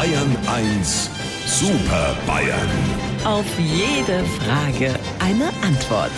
Bayern 1 Super Bayern. Auf jede Frage eine Antwort.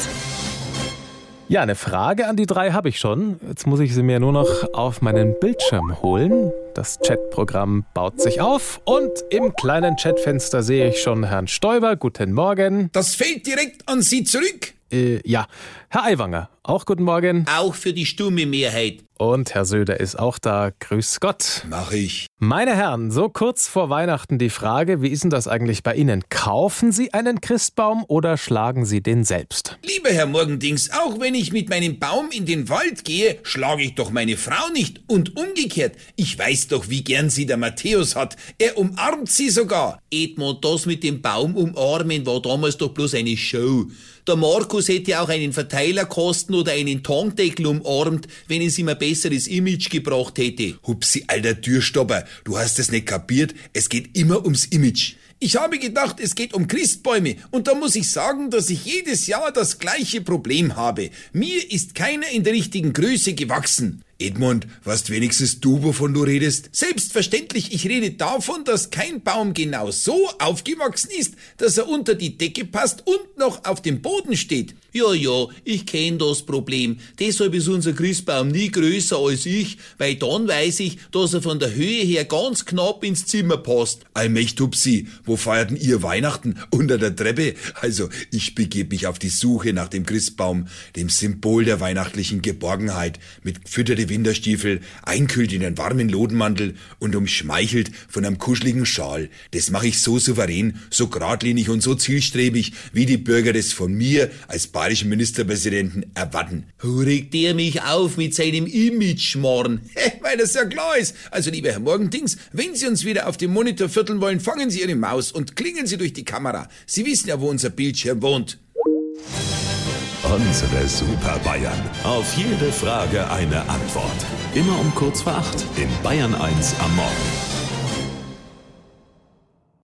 Ja, eine Frage an die drei habe ich schon. Jetzt muss ich sie mir nur noch auf meinen Bildschirm holen. Das Chatprogramm baut sich auf und im kleinen Chatfenster sehe ich schon Herrn Stoiber. Guten Morgen. Das fällt direkt an Sie zurück. Äh, ja, Herr Aiwanger, auch guten Morgen. Auch für die stumme Mehrheit. Und Herr Söder ist auch da. Grüß Gott. Mach ich. Meine Herren, so kurz vor Weihnachten die Frage, wie ist denn das eigentlich bei Ihnen? Kaufen Sie einen Christbaum oder schlagen Sie den selbst? Lieber Herr Morgendings, auch wenn ich mit meinem Baum in den Wald gehe, schlage ich doch meine Frau nicht. Und umgekehrt, ich weiß doch, wie gern sie der Matthäus hat. Er umarmt sie sogar. Edmund, das mit dem Baum umarmen war damals doch bloß eine Show. Der Markus hätte auch einen Verteilerkosten oder einen Tankdeckel umarmt, wenn es ihm ein besseres Image gebracht hätte. Hupsi, alter Türstopper, du hast es nicht kapiert, es geht immer ums Image. Ich habe gedacht, es geht um Christbäume und da muss ich sagen, dass ich jedes Jahr das gleiche Problem habe. Mir ist keiner in der richtigen Größe gewachsen. Edmund, weißt wenigstens du, wovon du redest? Selbstverständlich, ich rede davon, dass kein Baum genau so aufgewachsen ist, dass er unter die Decke passt und noch auf dem Boden steht. Ja, ja, ich kenn das Problem. Deshalb ist unser Christbaum nie größer als ich, weil dann weiß ich, dass er von der Höhe her ganz knapp ins Zimmer passt. Allmächtupsi, wo feierten ihr Weihnachten? Unter der Treppe? Also, ich begebe mich auf die Suche nach dem Christbaum, dem Symbol der weihnachtlichen Geborgenheit, mit gefütterte Winterstiefel, einkühlt in einen warmen Lodenmantel und umschmeichelt von einem kuscheligen Schal. Das mache ich so souverän, so geradlinig und so zielstrebig, wie die Bürger das von mir als bayerischen Ministerpräsidenten erwarten. Regt der mich auf mit seinem Image-Morn? Weil das ja klar ist. Also, lieber Herr Morgendings, wenn Sie uns wieder auf dem Monitor vierteln wollen, fangen Sie Ihre Maus und klingen Sie durch die Kamera. Sie wissen ja, wo unser Bildschirm wohnt. Unsere Super Bayern. Auf jede Frage eine Antwort. Immer um kurz vor acht in Bayern 1 am Morgen.